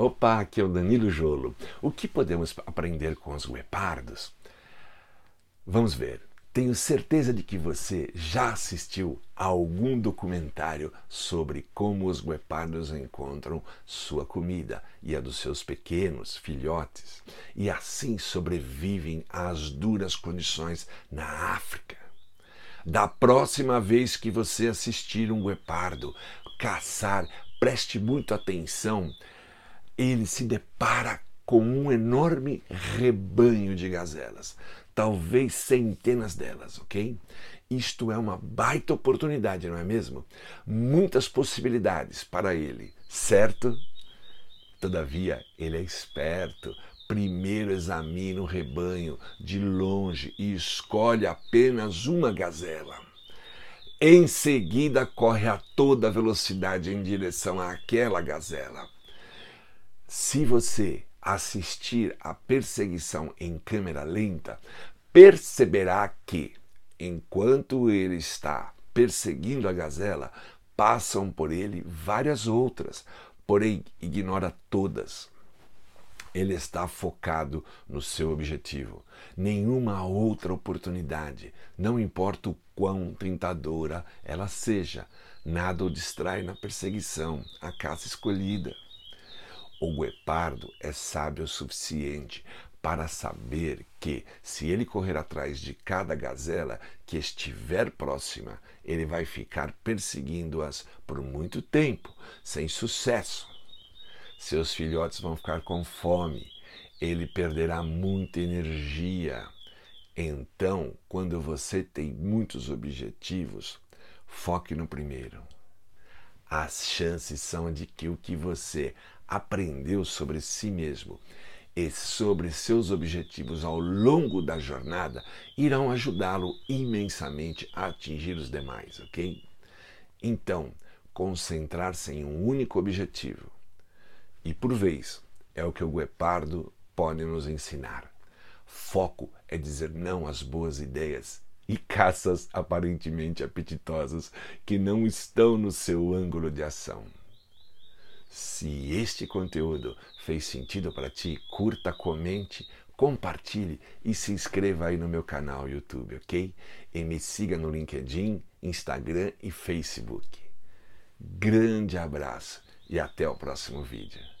Opa, aqui é o Danilo Jolo. O que podemos aprender com os guepardos? Vamos ver. Tenho certeza de que você já assistiu a algum documentário sobre como os guepardos encontram sua comida e a dos seus pequenos filhotes e assim sobrevivem às duras condições na África. Da próxima vez que você assistir um guepardo caçar, preste muito atenção. Ele se depara com um enorme rebanho de gazelas, talvez centenas delas, ok? Isto é uma baita oportunidade, não é mesmo? Muitas possibilidades para ele, certo? Todavia, ele é esperto. Primeiro examina o rebanho de longe e escolhe apenas uma gazela. Em seguida, corre a toda velocidade em direção àquela gazela. Se você assistir à perseguição em câmera lenta, perceberá que, enquanto ele está perseguindo a gazela, passam por ele várias outras, porém ignora todas. Ele está focado no seu objetivo. Nenhuma outra oportunidade, não importa o quão tentadora ela seja, nada o distrai na perseguição, a caça escolhida. O guepardo é sábio o suficiente para saber que, se ele correr atrás de cada gazela que estiver próxima, ele vai ficar perseguindo-as por muito tempo, sem sucesso. Seus filhotes vão ficar com fome, ele perderá muita energia. Então, quando você tem muitos objetivos, foque no primeiro. As chances são de que o que você aprendeu sobre si mesmo e sobre seus objetivos ao longo da jornada irão ajudá-lo imensamente a atingir os demais, ok? Então, concentrar-se em um único objetivo. E por vez, é o que o guepardo pode nos ensinar. Foco é dizer não às boas ideias e caças aparentemente apetitosas que não estão no seu ângulo de ação. Se este conteúdo fez sentido para ti, curta, comente, compartilhe e se inscreva aí no meu canal YouTube, ok? E me siga no LinkedIn, Instagram e Facebook. Grande abraço e até o próximo vídeo.